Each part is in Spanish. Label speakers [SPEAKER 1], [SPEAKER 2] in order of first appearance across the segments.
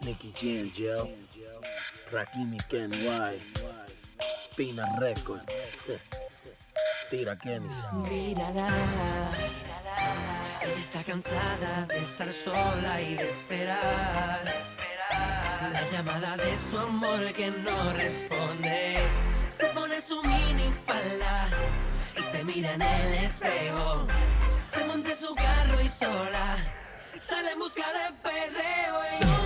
[SPEAKER 1] Nicky Jam, Joe. Rakimi Ken Y. Pina Record. Tira Kenny.
[SPEAKER 2] Mírala, ella está cansada de estar sola y de esperar. La llamada de su amor que no responde. Se pone su mini falda y se mira en el espejo. Se monta en su carro y sola sale en busca de perreo. y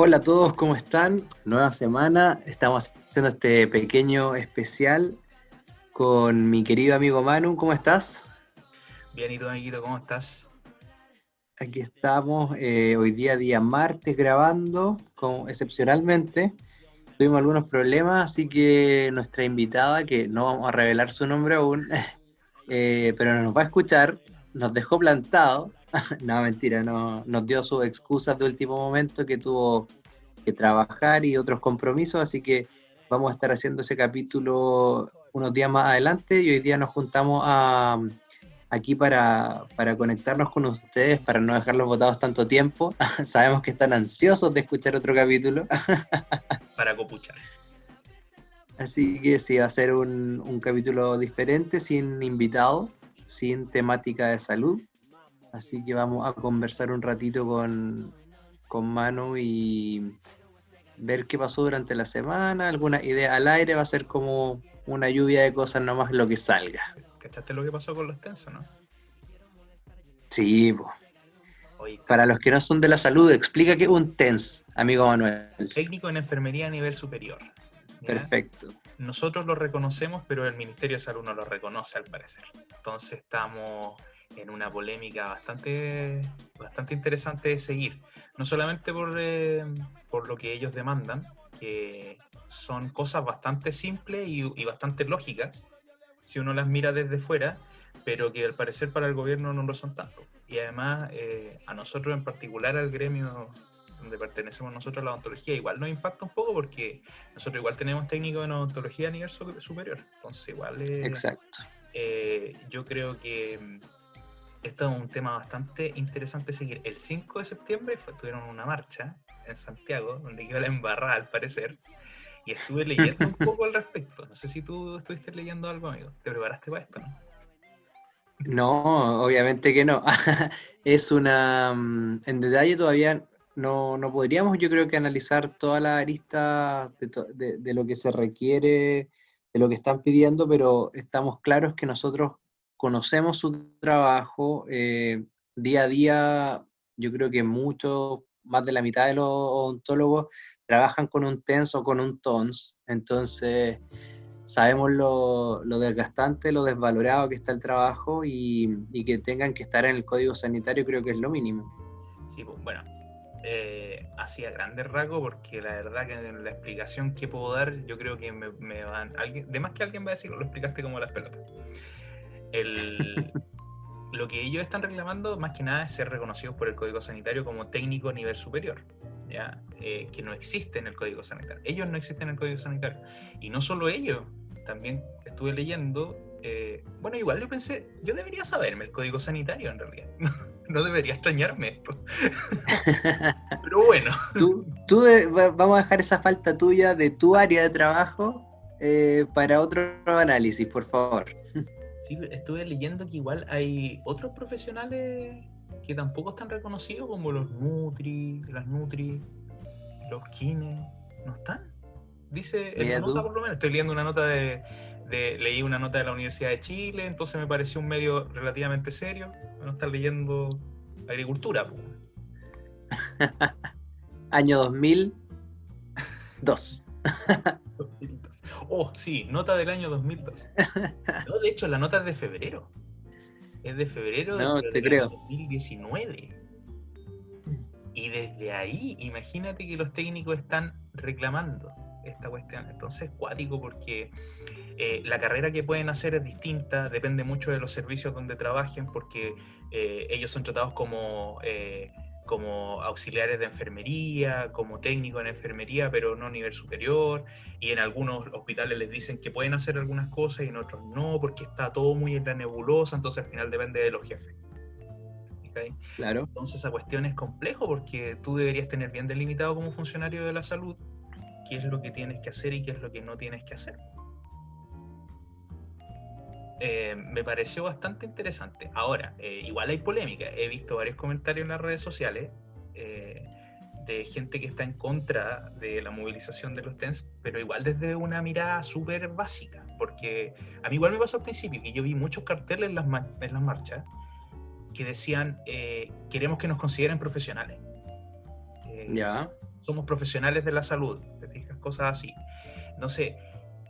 [SPEAKER 3] Hola a todos, ¿cómo están? Nueva semana, estamos haciendo este pequeño especial con mi querido amigo Manu, ¿cómo estás?
[SPEAKER 4] Bien, ¿y tú, amiguito, cómo estás?
[SPEAKER 3] Aquí estamos, eh, hoy día día martes grabando, como excepcionalmente. Tuvimos algunos problemas, así que nuestra invitada, que no vamos a revelar su nombre aún, eh, pero nos va a escuchar, nos dejó plantado. no, mentira, no, nos dio sus excusas de último momento que tuvo que trabajar y otros compromisos, así que vamos a estar haciendo ese capítulo unos días más adelante y hoy día nos juntamos a, aquí para, para conectarnos con ustedes, para no dejarlos botados tanto tiempo. Sabemos que están ansiosos de escuchar otro capítulo.
[SPEAKER 4] Para copuchar.
[SPEAKER 3] Así que sí, va a ser un, un capítulo diferente, sin invitado, sin temática de salud. Así que vamos a conversar un ratito con, con Manu y ver qué pasó durante la semana, alguna idea al aire, va a ser como una lluvia de cosas nomás lo que salga.
[SPEAKER 4] ¿Cachaste lo que pasó con los tensos, no?
[SPEAKER 3] Sí, po.
[SPEAKER 4] Oye,
[SPEAKER 3] para los que no son de la salud, explica qué es un TENS, amigo Manuel.
[SPEAKER 4] técnico en enfermería a nivel superior. ¿ya?
[SPEAKER 3] Perfecto.
[SPEAKER 4] Nosotros lo reconocemos, pero el Ministerio de Salud no lo reconoce al parecer. Entonces estamos en una polémica bastante, bastante interesante de seguir. No solamente por, eh, por lo que ellos demandan, que son cosas bastante simples y, y bastante lógicas, si uno las mira desde fuera, pero que al parecer para el gobierno no lo son tanto. Y además, eh, a nosotros en particular, al gremio donde pertenecemos nosotros, la odontología, igual nos impacta un poco porque nosotros igual tenemos técnicos en odontología a nivel su- superior. Entonces, igual eh,
[SPEAKER 3] Exacto.
[SPEAKER 4] eh, yo creo que esto es un tema bastante interesante seguir. El 5 de septiembre fue- tuvieron una marcha en Santiago, donde quedó la embarrada al parecer, y estuve leyendo un poco al respecto. No sé si tú estuviste leyendo algo, amigo. ¿Te preparaste para esto, no?
[SPEAKER 3] No, obviamente que no. es una... mm, En detalle todavía no, no podríamos, yo creo que analizar toda la arista de, to- de- de lo que se requiere, de lo que están pidiendo, pero estamos claros que nosotros conocemos su trabajo eh, día a día. Yo creo que mucho, más de la mitad de los odontólogos trabajan con un TENS o con un TONS. Entonces, sabemos lo, desgastante, lo desvalorado que está el trabajo y, y que tengan que estar en el código sanitario creo que es lo mínimo.
[SPEAKER 4] Sí, pues, bueno, eh, así a grandes rasgos, porque la verdad que en la explicación que puedo dar, yo creo que me, me van. Alguien, de más que alguien va a decir, lo explicaste como las pelotas. El, lo que ellos están reclamando, más que nada, es ser reconocidos por el Código Sanitario como técnico nivel superior, ¿ya? Eh, que no existe en el Código Sanitario. Ellos no existen en el Código Sanitario. Y no solo ellos, también estuve leyendo. eh, bueno, igual yo pensé, yo debería saberme el Código Sanitario en realidad. no debería extrañarme esto. Pero bueno,
[SPEAKER 3] Tú, tú de- va- vamos a dejar esa falta tuya de tu área de trabajo eh, para otro análisis, por favor.
[SPEAKER 4] sí, estuve leyendo que igual hay otros profesionales que tampoco están reconocidos, como los Nutri, las Nutri, los Kines, ¿no están? Dice en la nota, por lo menos, estoy leyendo una nota de, de- leí una nota de la Universidad de Chile, entonces me pareció un medio relativamente serio, no estar leyendo agricultura. pues.
[SPEAKER 3] Año 2002.
[SPEAKER 4] Oh, sí, nota del año 2002. No, de hecho, la nota es de febrero. Es de febrero
[SPEAKER 3] No,
[SPEAKER 4] del
[SPEAKER 3] te
[SPEAKER 4] año
[SPEAKER 3] creo.
[SPEAKER 4] 2019. Y desde ahí, imagínate que los técnicos están reclamando esta cuestión. Entonces, cuático porque eh, la carrera que pueden hacer es distinta, depende mucho de los servicios donde trabajen, porque eh, ellos son tratados como, eh, como auxiliares de enfermería, como técnico en enfermería, pero no a nivel superior, y en algunos hospitales les dicen que pueden hacer algunas cosas y en otros no, porque está todo muy en la nebulosa, entonces al final depende de los jefes. ¿Ok?
[SPEAKER 3] Claro.
[SPEAKER 4] Entonces esa cuestión es complejo porque tú deberías tener bien delimitado como funcionario de la salud qué es lo que tienes que hacer y qué es lo que no tienes que hacer. Eh, me pareció bastante interesante. Ahora, eh, igual hay polémica. He visto varios comentarios en las redes sociales eh, de gente que está en contra de la movilización de los TENS, pero igual desde una mirada súper básica. Porque a mí igual me pasó al principio que yo vi muchos carteles en las, en las marchas que decían, eh, queremos que nos consideren profesionales. Eh,
[SPEAKER 3] Ya.
[SPEAKER 4] somos profesionales de la salud, te fijas, cosas así. No sé,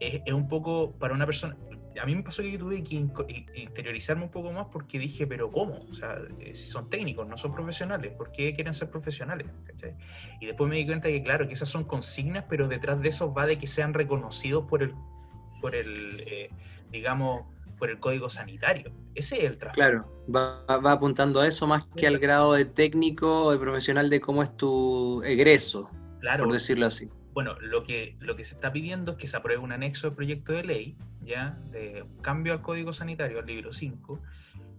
[SPEAKER 4] es, es un poco para una persona. A mí me pasó que tuve que interiorizarme un poco más porque dije, pero ¿cómo? O sea, eh, si son técnicos, no son profesionales, ¿por qué quieren ser profesionales? ¿Cachai? Y después me di cuenta que, claro, que esas son consignas, pero detrás de eso va de que sean reconocidos por el, por el eh, digamos, por el código sanitario. Ese es el trabajo.
[SPEAKER 3] Claro, va, va apuntando a eso más que al grado de técnico o de profesional de cómo es tu egreso,
[SPEAKER 4] Claro,
[SPEAKER 3] por decirlo así.
[SPEAKER 4] Bueno, lo que, lo que se está pidiendo es que se apruebe un anexo de proyecto de ley, ya, de cambio al Código Sanitario, al libro 5,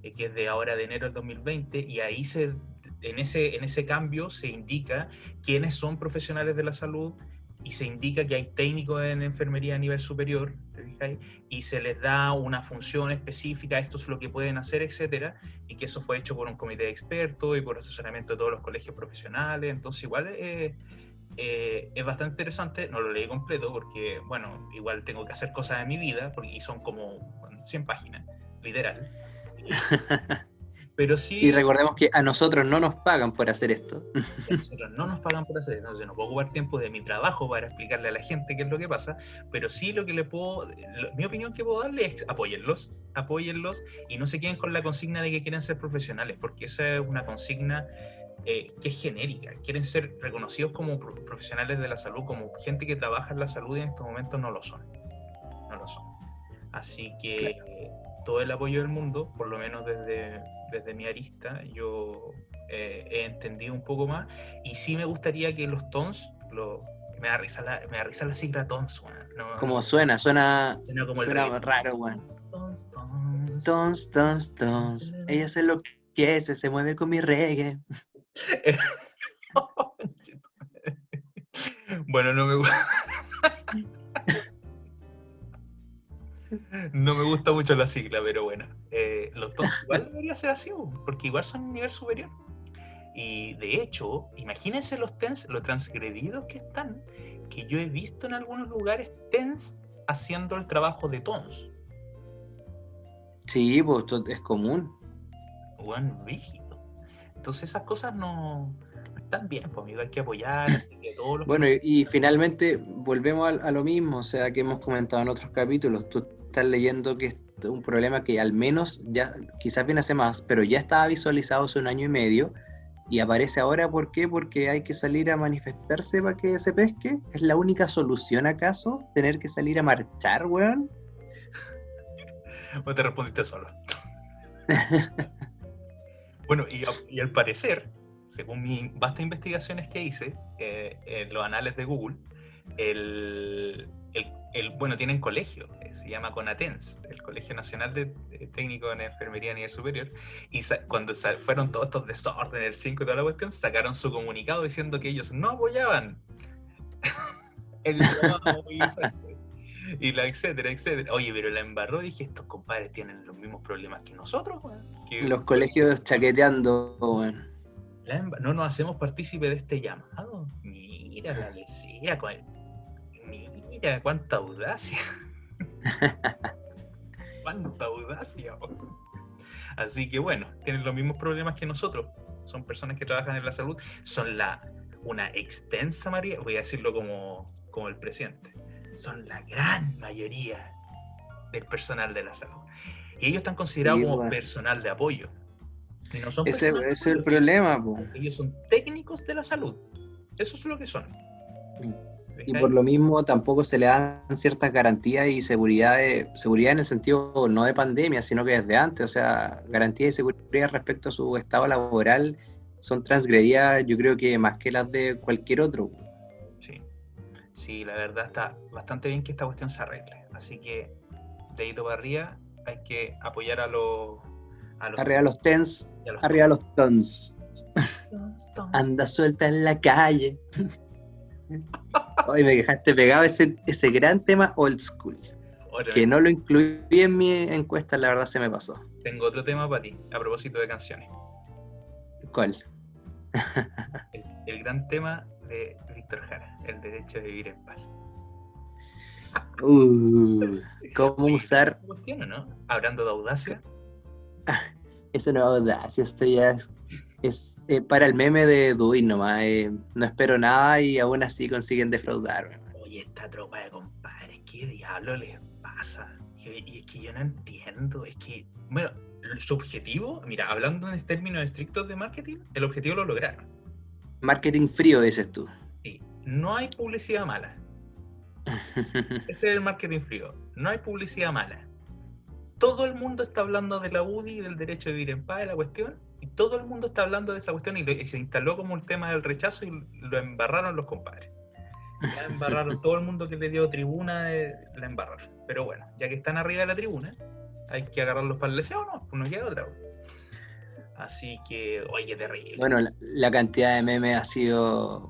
[SPEAKER 4] eh, que es de ahora de enero del 2020, y ahí se, en, ese, en ese cambio se indica quiénes son profesionales de la salud y se indica que hay técnicos en enfermería a nivel superior, ¿te y se les da una función específica, esto es lo que pueden hacer, etcétera, y que eso fue hecho por un comité de expertos y por asesoramiento de todos los colegios profesionales, entonces igual eh, eh, es bastante interesante, no lo leí completo porque, bueno, igual tengo que hacer cosas de mi vida, porque, y son como bueno, 100 páginas, literal. Pero sí,
[SPEAKER 3] Y recordemos que a nosotros no nos pagan por hacer esto.
[SPEAKER 4] nosotros no nos pagan por hacer, entonces no puedo ocupar tiempo de mi trabajo para explicarle a la gente qué es lo que pasa, pero sí lo que le puedo, lo- mi opinión que puedo darle es apóyenlos, apóyenlos y no se queden con la consigna de que quieren ser profesionales, porque esa es una consigna eh, que es genérica, quieren ser reconocidos como pro- profesionales de la salud, como gente que trabaja en la salud y en estos momentos no lo son, no lo son. Así que eh, todo el apoyo del mundo, por lo menos desde, desde mi arista, yo eh, he entendido un poco más. Y sí me gustaría que los tons, lo, me, da risa la, me da risa la sigla tons, no-
[SPEAKER 3] Como suena, suena,
[SPEAKER 4] suena como el
[SPEAKER 3] suena
[SPEAKER 4] reggaetón.
[SPEAKER 3] raro, weón.
[SPEAKER 4] Tons, tons.
[SPEAKER 3] Tons, tons, tons. Ella hace lo que hace, se mueve con mi reggae.
[SPEAKER 4] bueno, no me gusta. No me gusta mucho la sigla, pero bueno. eh, los tons igual debería ser así, porque igual son un nivel superior. Y de hecho, imagínense los TENS, lo transgredidos que están, que yo he visto en algunos lugares TENS haciendo el trabajo de tons.
[SPEAKER 3] Sí, pues es común.
[SPEAKER 4] Buen rígido. Entonces esas cosas no, no están bien, pues amigo, hay que apoyar, así que todos los
[SPEAKER 3] Bueno, y, y finalmente volvemos a, a lo mismo, o sea, que hemos comentado en otros capítulos. Tú estás leyendo que es un problema que al menos ya, quizás viene hace más, pero ya estaba visualizado hace un año y medio y aparece ahora, ¿por qué? Porque hay que salir a manifestarse para que se pesque. ¿Es la única solución acaso? ¿Tener que salir a marchar, weón?
[SPEAKER 4] O te respondiste solo. bueno, y, al parecer, según mis vastas investigaciones que hice eh, en los anales de Google, el, el- el- bueno, tienen colegio, eh, se llama CONATENS, el Colegio Nacional de, de Técnico en Enfermería a nivel superior, y sa- cuando sa- fueron todos estos desórdenes, el 5 y toda la cuestión, sacaron su comunicado diciendo que ellos no apoyaban. El y la etcétera, etcétera. Oye, pero la embarró, dije, estos compadres tienen los mismos problemas que nosotros, weón.
[SPEAKER 3] Los colegios chaqueteando, weón.
[SPEAKER 4] no nos hacemos partícipe de este llamado. Mira la cuál- mira cuánta audacia. cuánta audacia. weón. Así que bueno, tienen los mismos problemas que nosotros. Son personas que trabajan en la salud. Son la una extensa mayoría, voy a decirlo como, como el presidente, son la gran mayoría del personal de la salud. Y ellos están considerados
[SPEAKER 3] Sí,
[SPEAKER 4] como
[SPEAKER 3] bueno.
[SPEAKER 4] personal de apoyo. Y no son
[SPEAKER 3] Ese, es el problema, po.
[SPEAKER 4] ellos son técnicos de la salud. Eso es lo que son.
[SPEAKER 3] Y por lo mismo tampoco se le dan ciertas garantías y seguridad, de- seguridad en el sentido no de pandemia, sino que desde antes, o sea, garantía y seguridad respecto a su estado laboral son transgredidas, yo creo que más que las de cualquier otro.
[SPEAKER 4] Sí, la verdad está bastante bien que esta cuestión se arregle. Así que, dedito para arriba, hay que apoyar a los. A los
[SPEAKER 3] Arriba los tens,
[SPEAKER 4] y a los
[SPEAKER 3] arriba los tons.
[SPEAKER 4] tons, tons.
[SPEAKER 3] Anda suelta en la calle. Hoy me dejaste pegado ese, ese gran tema old school. Que no lo incluí en mi encuesta, la verdad se me pasó.
[SPEAKER 4] Tengo otro tema para ti, a propósito de canciones.
[SPEAKER 3] ¿Cuál?
[SPEAKER 4] El, el gran tema de Víctor Jara, el derecho de vivir en paz.
[SPEAKER 3] Uh, ¿Cómo usar
[SPEAKER 4] ¿qué cuestión no? Hablando de audacia,
[SPEAKER 3] eso? No, audacia, esto ya es, es, eh, para el meme de Dewey nomás. eh, no espero nada y aún así consiguen defraudarme.
[SPEAKER 4] oye, esta tropa de compadres, ¿qué diablo les pasa? Y, y es que yo no entiendo, es que, bueno, su objetivo, mira, hablando en términos estrictos de marketing, el objetivo lo lograron.
[SPEAKER 3] Marketing frío, dices tú.
[SPEAKER 4] Sí, no hay publicidad mala. Ese es el marketing frío. No hay publicidad mala. Todo el mundo está hablando de la UDI y del derecho de vivir en paz, de la cuestión, y todo el mundo está hablando de esa cuestión y, lo- y se instaló como el tema del rechazo y lo embarraron los compadres. Ya embarraron todo el mundo que le dio tribuna, eh, la embarraron. Pero bueno, ya que están arriba de la tribuna, hay que agarrarlos para el deseo, ¿no? Pues no queda otra. Así que, oye, qué terrible.
[SPEAKER 3] Bueno, la, la cantidad de memes ha sido,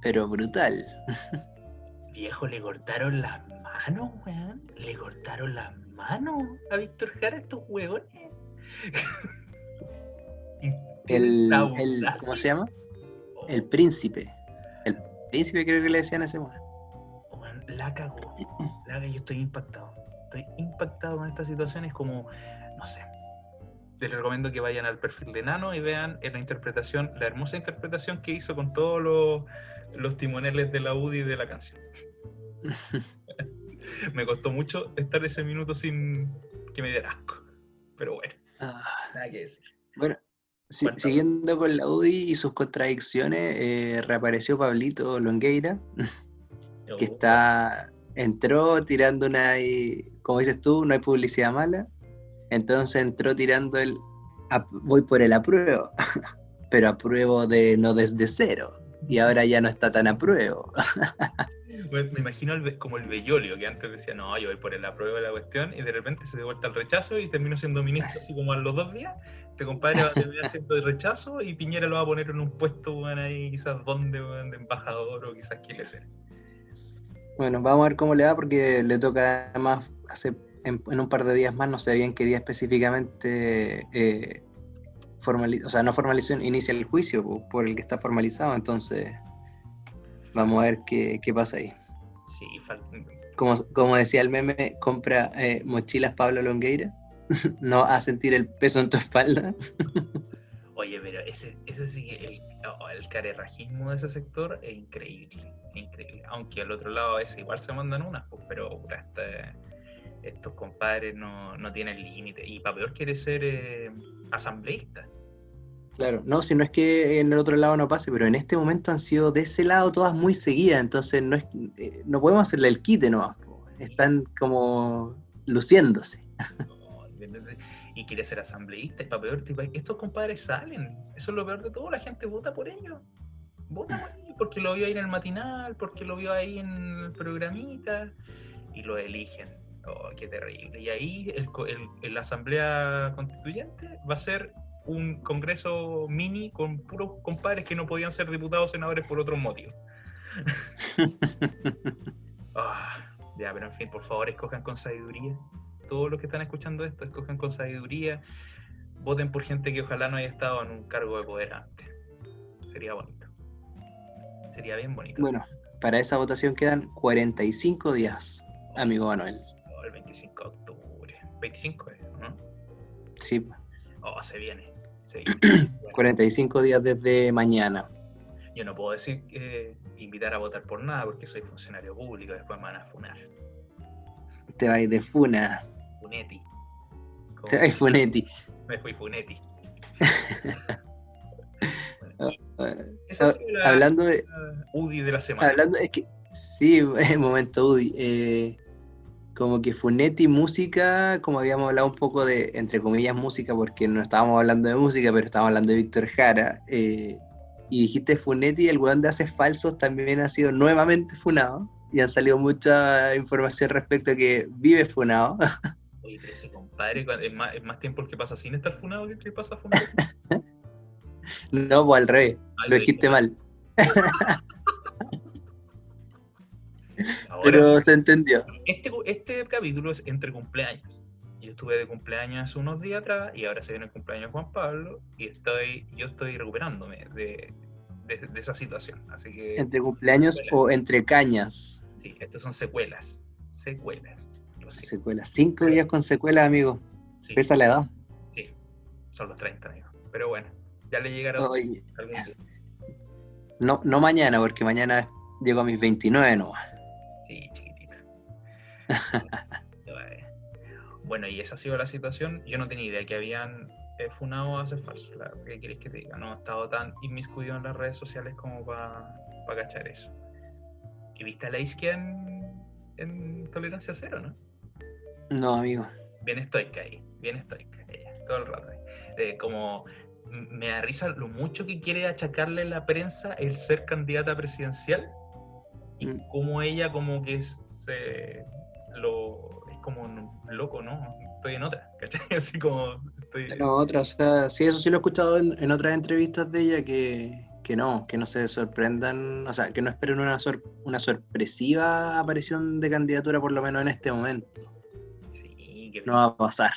[SPEAKER 3] pero brutal.
[SPEAKER 4] Viejo, le cortaron las manos, weón. Le cortaron las manos a Víctor Jara estos huevones.
[SPEAKER 3] El, el-. ¿Cómo se llama? El príncipe. El príncipe creo que le decían a ese weón.
[SPEAKER 4] La cagó. La cagó, yo estoy impactado. Estoy impactado con esta situación. Es como, no sé. Les recomiendo que vayan al perfil de Nano y vean en la interpretación, la hermosa interpretación que hizo con todos los, los timoneles de la UDI de la canción. Me costó mucho estar ese minuto sin que me diera asco. Pero bueno,
[SPEAKER 3] Ah,
[SPEAKER 4] nada que decir.
[SPEAKER 3] bueno, si- siguiendo con la UDI y sus contradicciones, eh, reapareció Pablito Longueira, que
[SPEAKER 4] Oh,
[SPEAKER 3] está entró tirando una, como dices tú, no hay publicidad mala. Entonces entró tirando el voy por el apruebo, pero apruebo de no desde cero. Y ahora ya no está tan apruebo.
[SPEAKER 4] Me, me imagino el como el Bellolio, que antes decía, no, yo voy por el apruebo de la cuestión, y de repente se dio vuelta al rechazo y terminó siendo ministro así como a los dos días. Este compadre va a terminar siendo de rechazo y Piñera lo va a poner en un puesto, weón, ahí quizás donde, weón, de embajador o quizás quiere ser.
[SPEAKER 3] Bueno, vamos a ver cómo le va porque le toca además hace, en, en un par de días más, no sé bien qué día específicamente eh, o sea, no formalización, inicia el juicio po, por el que está formalizado, entonces vamos a ver qué, qué pasa ahí.
[SPEAKER 4] Sí,
[SPEAKER 3] Como, como decía el meme, compra eh, mochilas Pablo Longueira, no a sentir el peso en tu espalda.
[SPEAKER 4] Oye, pero ese, ese sí, el, oh, el carerrajismo de ese sector es increíble, increíble. Aunque al otro lado a veces igual se mandan unas, pues, pero este- estos compadres no, no tienen límite. Y para peor quiere ser eh, asambleísta.
[SPEAKER 3] Claro, no, si no es que en el otro lado no pase, pero en este momento han sido de ese lado todas muy seguidas, entonces no, es, eh, no podemos hacerle el quite nomás, están como luciéndose.
[SPEAKER 4] Y quiere ser asambleísta, y para peor, tipo, estos compadres salen. Eso es lo peor de todo, la gente vota por ellos. Vota por ellos porque lo vio ahí en el matinal, porque lo vio ahí en el programita, y lo eligen. Oh, qué terrible. Y ahí el, la asamblea constituyente va a ser un congreso mini con puros compadres que no podían ser diputados o senadores por otros motivos. Ah, ya, pero en fin, por favor, escojan con sabiduría. Todos los que están escuchando esto, escojan con sabiduría. Voten por gente que ojalá no haya estado en un cargo de poder antes. Sería bonito. Sería bien bonito.
[SPEAKER 3] Bueno, para esa votación quedan 45 días, amigo Manuel.
[SPEAKER 4] El 25 de octubre. 25 es, ¿no?
[SPEAKER 3] Sí,
[SPEAKER 4] Oh, se viene. Se viene. Bueno,
[SPEAKER 3] 45 días desde mañana.
[SPEAKER 4] yo no puedo decir que invitar a votar por nada porque soy funcionario público. Después me van a funar.
[SPEAKER 3] Te vais de funa,
[SPEAKER 4] Funetti. Como
[SPEAKER 3] te vais funetti.
[SPEAKER 4] Me fui Funetti.
[SPEAKER 3] Ah, ah,
[SPEAKER 4] esa ha sido la,
[SPEAKER 3] Hablando de,
[SPEAKER 4] la UDI de la semana.
[SPEAKER 3] Hablando, es que sí, es momento UDI. eh, como que Funetti música, como habíamos hablado un poco de, entre comillas, música, porque no estábamos hablando de música, pero estábamos hablando de Víctor Jara, eh, y dijiste Funetti, el weón de Haces Falsos también ha sido nuevamente funado, y han salido mucha información respecto a que vive funado.
[SPEAKER 4] Oye, pero ese compadre, es más, es más tiempo el que pasa sin estar funado que el que pasa funado.
[SPEAKER 3] no, pues al revés,
[SPEAKER 4] Al
[SPEAKER 3] lo dijiste
[SPEAKER 4] mal. Ahora,
[SPEAKER 3] pero se entendió.
[SPEAKER 4] este, este capítulo es entre cumpleaños. Yo estuve de cumpleaños hace unos días atrás y ahora se viene el cumpleaños de Juan Pablo y estoy, yo estoy recuperándome de, de- de esa situación. Así que
[SPEAKER 3] Entre cumpleaños o entre cañas.
[SPEAKER 4] sí, estas son secuelas. Secuelas.
[SPEAKER 3] Secuelas. Cinco días con secuelas, amigo.
[SPEAKER 4] Sí,
[SPEAKER 3] Pesa la edad.
[SPEAKER 4] sí, son los 30, amigo. Pero bueno, ya le llegará
[SPEAKER 3] Oye,
[SPEAKER 4] algún día.
[SPEAKER 3] no, no mañana, porque mañana llego a mis 29 no.
[SPEAKER 4] Sí, chiquitito. Vale. bueno, y esa ha sido la situación. Yo no tenía idea que habían eh, funado a hacer falso. ¿Qué queréis que te diga? No he estado tan inmiscuido en las redes sociales como para cachar eso. ¿Y viste a la en, en Tolerancia Cero, no?
[SPEAKER 3] No, amigo.
[SPEAKER 4] Bien estoica ahí, bien estoica ella, todo el rato. Eh, como me da risa lo mucho que quiere achacarle la prensa el ser candidata presidencial y
[SPEAKER 3] Mm.
[SPEAKER 4] como ella como que es, se lo es como loco, ¿no? Estoy en otra, ¿cachai? Así como estoy
[SPEAKER 3] No, otra, o sea, sí, eso sí lo he escuchado en, en otras entrevistas de ella, que, que no, que no se sorprendan, o sea, que no esperen una, sor- una sorpresiva aparición de candidatura, por lo menos en este momento.
[SPEAKER 4] sí, que
[SPEAKER 3] No va a pasar,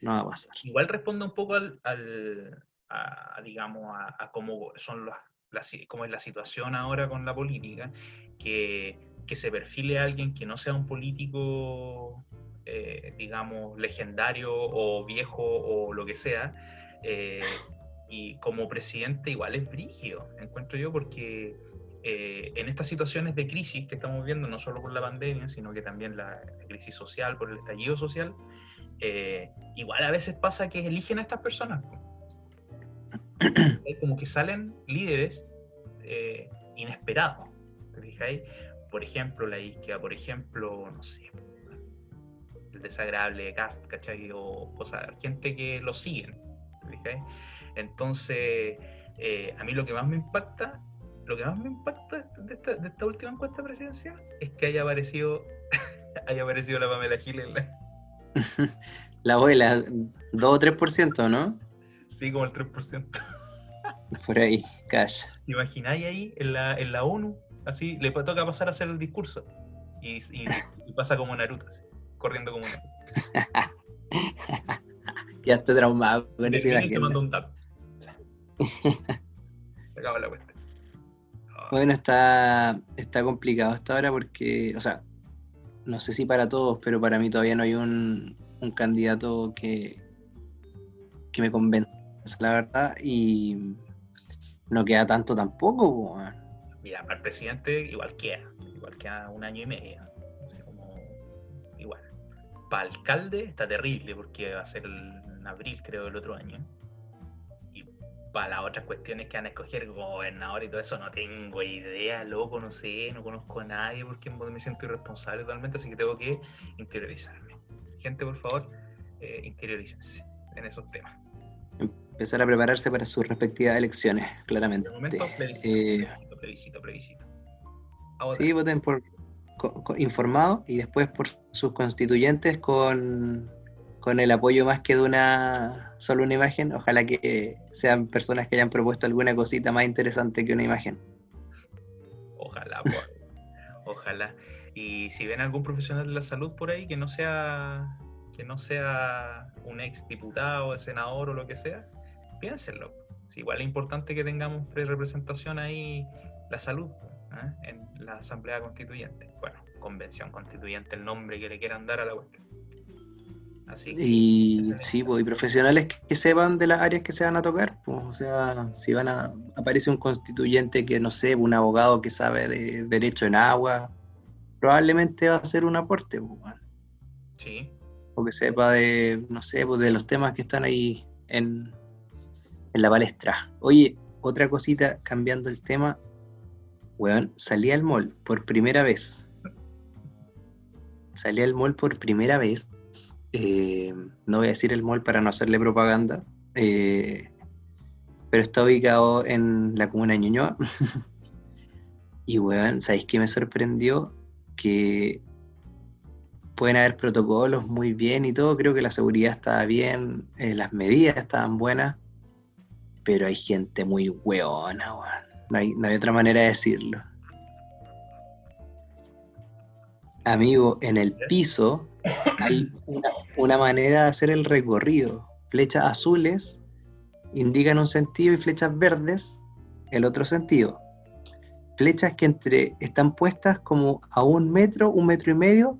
[SPEAKER 3] no va a pasar.
[SPEAKER 4] igual responde un poco al, al- a, digamos, a, a cómo son las, las- cómo es la situación ahora con la política, que, que se perfile a alguien que no sea un político, eh, digamos, legendario o viejo o lo que sea, eh, y como presidente igual es brígido, encuentro yo, porque eh, en estas situaciones de crisis que estamos viendo, no solo por la pandemia, sino que también la, la crisis social, por el estallido social, igual a veces pasa que eligen a estas personas. Como que salen líderes eh, inesperados. Por ejemplo, la isquia, por ejemplo, no sé, el desagradable cast, ¿cachai? O, sea, gente que lo siguen. Entonces, eh, a mí lo que más me impacta, lo que más me impacta de esta, última encuesta presidencial es que haya aparecido, haya aparecido la Pamela Giles la-
[SPEAKER 3] La abuela, 2 o 3%, ¿no?
[SPEAKER 4] Sí, como el 3%.
[SPEAKER 3] Por ahí.
[SPEAKER 4] ¿Te imagináis ahí en la, en la ONU? Así, le toca pasar a hacer el discurso. Y, y- y pasa como Naruto, así, corriendo como Naruto.
[SPEAKER 3] Ya estoy traumado con esa
[SPEAKER 4] Termina y
[SPEAKER 3] imagen.
[SPEAKER 4] tomando un tap. Se acaba la cuenta. Ah,
[SPEAKER 3] Bueno, está, está complicado hasta ahora porque, o sea, no sé si para todos, pero para mí todavía no hay un, un candidato que, que me convenza, la verdad, y no queda tanto tampoco.
[SPEAKER 4] Mira, para el presidente igual queda. Igual queda un año y medio. Como- igual. Para alcalde está terrible porque va a ser en abril, creo, del otro año. Y para las otras cuestiones que van a escoger, gobernador y todo eso, no tengo idea, loco, no sé, no conozco a nadie porque me siento irresponsable totalmente, así que tengo que interiorizarme. Gente, por favor, eh, en esos temas.
[SPEAKER 3] Empezar a prepararse para sus respectivas elecciones, claramente.
[SPEAKER 4] De momento, plebiscito,
[SPEAKER 3] Eh,
[SPEAKER 4] plebiscito, plebiscito.
[SPEAKER 3] Sí, voten por co- co- informado y después por sus constituyentes con, con el apoyo más que de una solo una imagen. Ojalá que sean personas que hayan propuesto alguna cosita más interesante que una imagen.
[SPEAKER 4] Ojalá, por- ojalá. Y si ven algún profesional de la salud por ahí que no sea que no sea un ex diputado, senador o lo que sea, piénsenlo. Si igual es importante que tengamos representación ahí la salud ¿eh? en la Asamblea Constituyente. Bueno, Convención Constituyente, el nombre que le quieran dar a la cuestión. Así.
[SPEAKER 3] Y sí, pues, y profesionales que, que sepan de las áreas que se van a tocar. Pues, o sea, si van a aparece un constituyente que no sé, un abogado que sabe de derecho en agua, probablemente va a ser un aporte. pues, bueno.
[SPEAKER 4] Sí.
[SPEAKER 3] o que sepa de, no sé, pues de los temas que están ahí en, en la palestra. Oye, otra cosita, cambiando el tema, weón, salí al mall por primera vez. salí al mall por primera vez. eh, no voy a decir el mall para no hacerle propaganda, eh, pero está ubicado en la comuna de Ñuñoa. y weón, ¿sabéis qué me sorprendió? Que pueden haber protocolos muy bien y todo, creo que la seguridad estaba bien, eh, las medidas estaban buenas, pero hay gente muy hay, no hay otra manera de decirlo. Amigo, en el piso hay una, una manera de hacer el recorrido. Flechas azules indican un sentido y flechas verdes el otro sentido. Flechas que entre están puestas como a un metro, un metro y medio,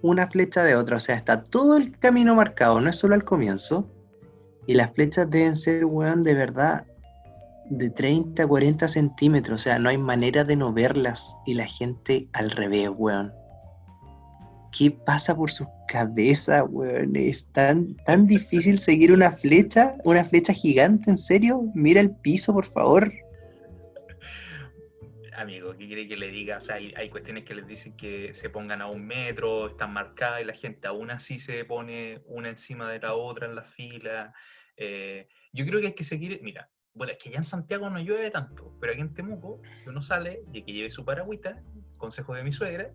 [SPEAKER 3] una flecha de otra. O sea, está todo el camino marcado, no es solo al comienzo. Y las flechas deben ser, weón, de verdad, de 30 a 40 centímetros. O sea, no hay manera de no verlas. Y la gente al revés, weón. ¿Qué pasa por sus cabezas, weón? Es tan, tan difícil seguir una flecha, una flecha gigante, ¿en serio? Mira el piso, por favor.
[SPEAKER 4] Amigo, ¿qué quiere que le diga? O sea, hay, hay cuestiones que les dicen que se pongan a un metro, están marcadas y la gente aún así se pone una encima de la otra en la fila. Eh, yo creo que hay que seguir, mira, bueno, es que ya en Santiago no llueve tanto, pero aquí en Temuco, si uno sale y que lleve su paragüita, consejo de mi suegra,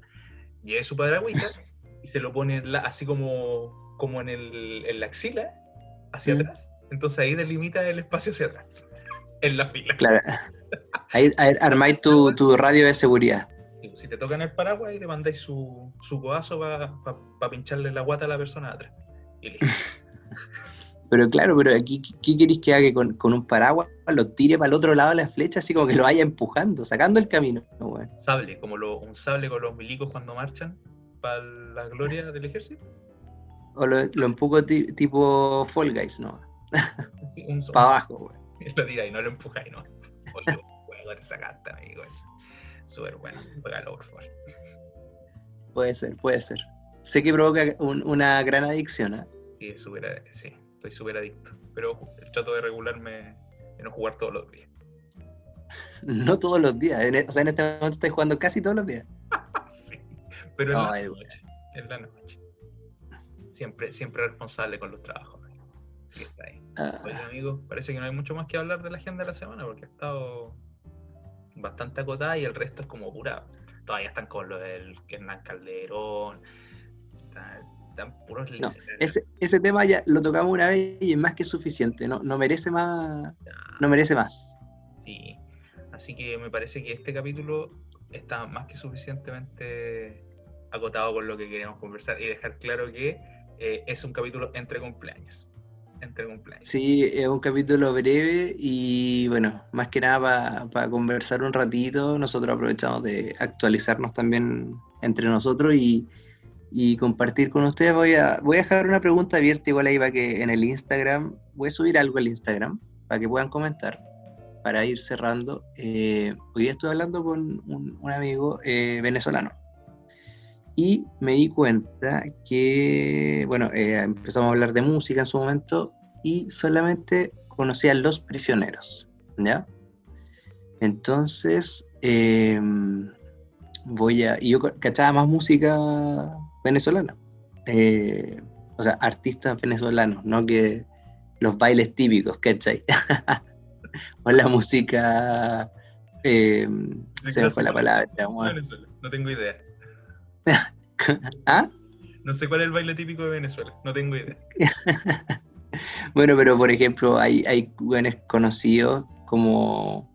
[SPEAKER 4] lleve su paragüita y se lo pone la- así como, como en, el, en la axila, hacia
[SPEAKER 3] Mm.
[SPEAKER 4] atrás. Entonces ahí delimita el espacio hacia atrás, en la fila.
[SPEAKER 3] Claro. Ahí, armáis tu, tu radio de seguridad.
[SPEAKER 4] Y Si te tocan el paraguas, ahí le mandáis su, su codazo para pincharle la guata a la persona de atrás. Y listo.
[SPEAKER 3] Pero claro, pero aquí, ¿qué- ¿qué queréis que haga? Que con, con un paraguas lo tire para el otro lado de la flecha, así como que lo vaya empujando, sacando el camino. ¿no, weón?
[SPEAKER 4] Sable, como lo- un sable con los milicos cuando marchan para la gloria del ejército.
[SPEAKER 3] O lo, lo empujo ti- tipo Fall Guys, ¿no?
[SPEAKER 4] Sí,
[SPEAKER 3] Para abajo, weón.
[SPEAKER 4] Y lo tiráis, no lo empujáis, ¿no? Oye, juego de esa carta, amigo. Es súper bueno. Juegalo, por favor.
[SPEAKER 3] Puede ser, puede ser. Sé que provoca un- una gran adicción, ¿ah?
[SPEAKER 4] Sí, sí, estoy súper adicto. Pero trato de regularme y no jugar todos los días.
[SPEAKER 3] No todos los días. en e- o sea, en este momento estoy jugando casi todos los días.
[SPEAKER 4] Sí, pero en la noche. En la noche. Siempre, siempre responsable con los trabajos. Amigo. Sí, está ahí.
[SPEAKER 3] Ah,
[SPEAKER 4] Oye, amigo, parece que no hay mucho más que hablar de la agenda de la semana porque ha estado bastante acotada y el resto es como pura. Todavía están con lo del Hernán Calderón. Están, están puros
[SPEAKER 3] No, ese tema ya lo tocamos una vez y es más que suficiente. No, no merece más. No merece más.
[SPEAKER 4] Sí. Así que me parece que este capítulo está más que suficientemente acotado con lo que queremos conversar y dejar claro que eh, es un capítulo entre cumpleaños.
[SPEAKER 3] Sí, es un capítulo breve y bueno, más que nada para conversar un ratito, nosotros aprovechamos de actualizarnos también entre nosotros y, y compartir con ustedes. Voy a, voy a dejar una pregunta abierta igual ahí para que en el Instagram, voy a subir algo al Instagram para que puedan comentar, para ir cerrando. Eh, hoy día estoy hablando con un, un amigo eh, venezolano y me di cuenta que, bueno, eh, empezamos a hablar de música en su momento y solamente conocía a Los Prisioneros, ¿ya? Entonces, eh, voy a... Y yo ca- cachaba más música venezolana, eh, o sea, artistas venezolanos, no que los bailes típicos, ¿cachai? o la música... eh, se me fue la palabra.
[SPEAKER 4] Venezuela. No tengo idea.
[SPEAKER 3] ¿Ah?
[SPEAKER 4] No sé cuál es el baile típico de Venezuela. No tengo idea.
[SPEAKER 3] Bueno, pero por ejemplo, hay, hay buenos conocidos como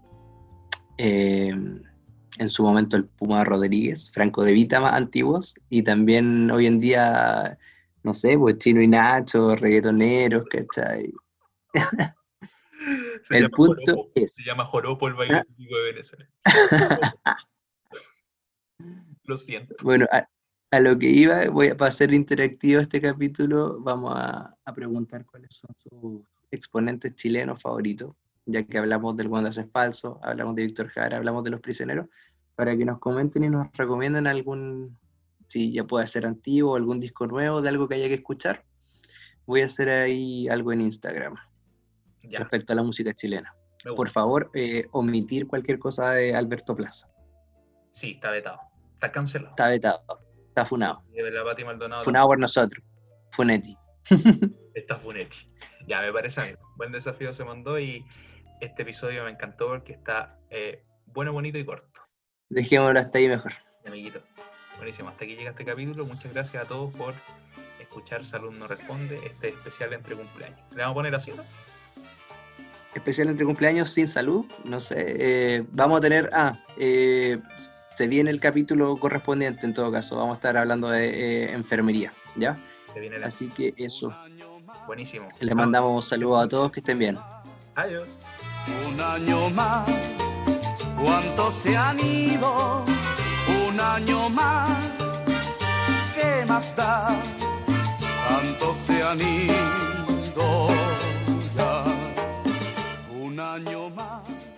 [SPEAKER 3] eh, en su momento el Puma Rodríguez, Franco de Vita más antiguos, y también hoy en día, no sé, pues Chino y Nacho, reggaetoneros, ¿cachai?
[SPEAKER 4] Se
[SPEAKER 3] El
[SPEAKER 4] llama
[SPEAKER 3] punto
[SPEAKER 4] joropo.
[SPEAKER 3] es-
[SPEAKER 4] Se llama joropo el baile
[SPEAKER 3] Ah.
[SPEAKER 4] típico de Venezuela. Lo siento.
[SPEAKER 3] Bueno, a, a lo que iba, voy a, para hacer interactivo este capítulo, vamos a, a preguntar cuáles son sus exponentes chilenos favoritos, ya que hablamos del Wanda es falso, hablamos de Víctor Jara, hablamos de los prisioneros, para que nos comenten y nos recomienden algún, si ya puede ser antiguo, algún disco nuevo de algo que haya que escuchar. Voy a hacer ahí algo en Instagram
[SPEAKER 4] Ya.
[SPEAKER 3] respecto a la música chilena. Por favor, eh, omitir cualquier cosa de Alberto Plaza.
[SPEAKER 4] Sí, está vetado. Está cancelado.
[SPEAKER 3] Está vetado. Está funado.
[SPEAKER 4] de la Pati Maldonado.
[SPEAKER 3] Funado por nosotros. Funetti.
[SPEAKER 4] Está Funetti. Ya, me parece a mí. Buen desafío se mandó y este episodio me encantó porque está eh, bueno, bonito y corto.
[SPEAKER 3] Dejémoslo hasta ahí mejor.
[SPEAKER 4] Amiguito. Buenísimo. Hasta aquí llega este capítulo. Muchas gracias a todos por escuchar Salud No Responde, este especial entre cumpleaños. ¿Le vamos a poner así, no?
[SPEAKER 3] Especial entre cumpleaños sin salud. No sé. eh, vamos a tener. Ah, eh, se viene el capítulo correspondiente en todo caso. Vamos a estar hablando de eh, enfermería, ¿ya?
[SPEAKER 4] Se viene la...
[SPEAKER 3] Así que eso.
[SPEAKER 4] Buenísimo.
[SPEAKER 3] Les mandamos saludos a todos, que estén bien.
[SPEAKER 4] Adiós.
[SPEAKER 5] Un año más, ¿cuántos se han ido? Un año más, ¿qué más da? ¿Cuántos se han ido? Ya? Un año más.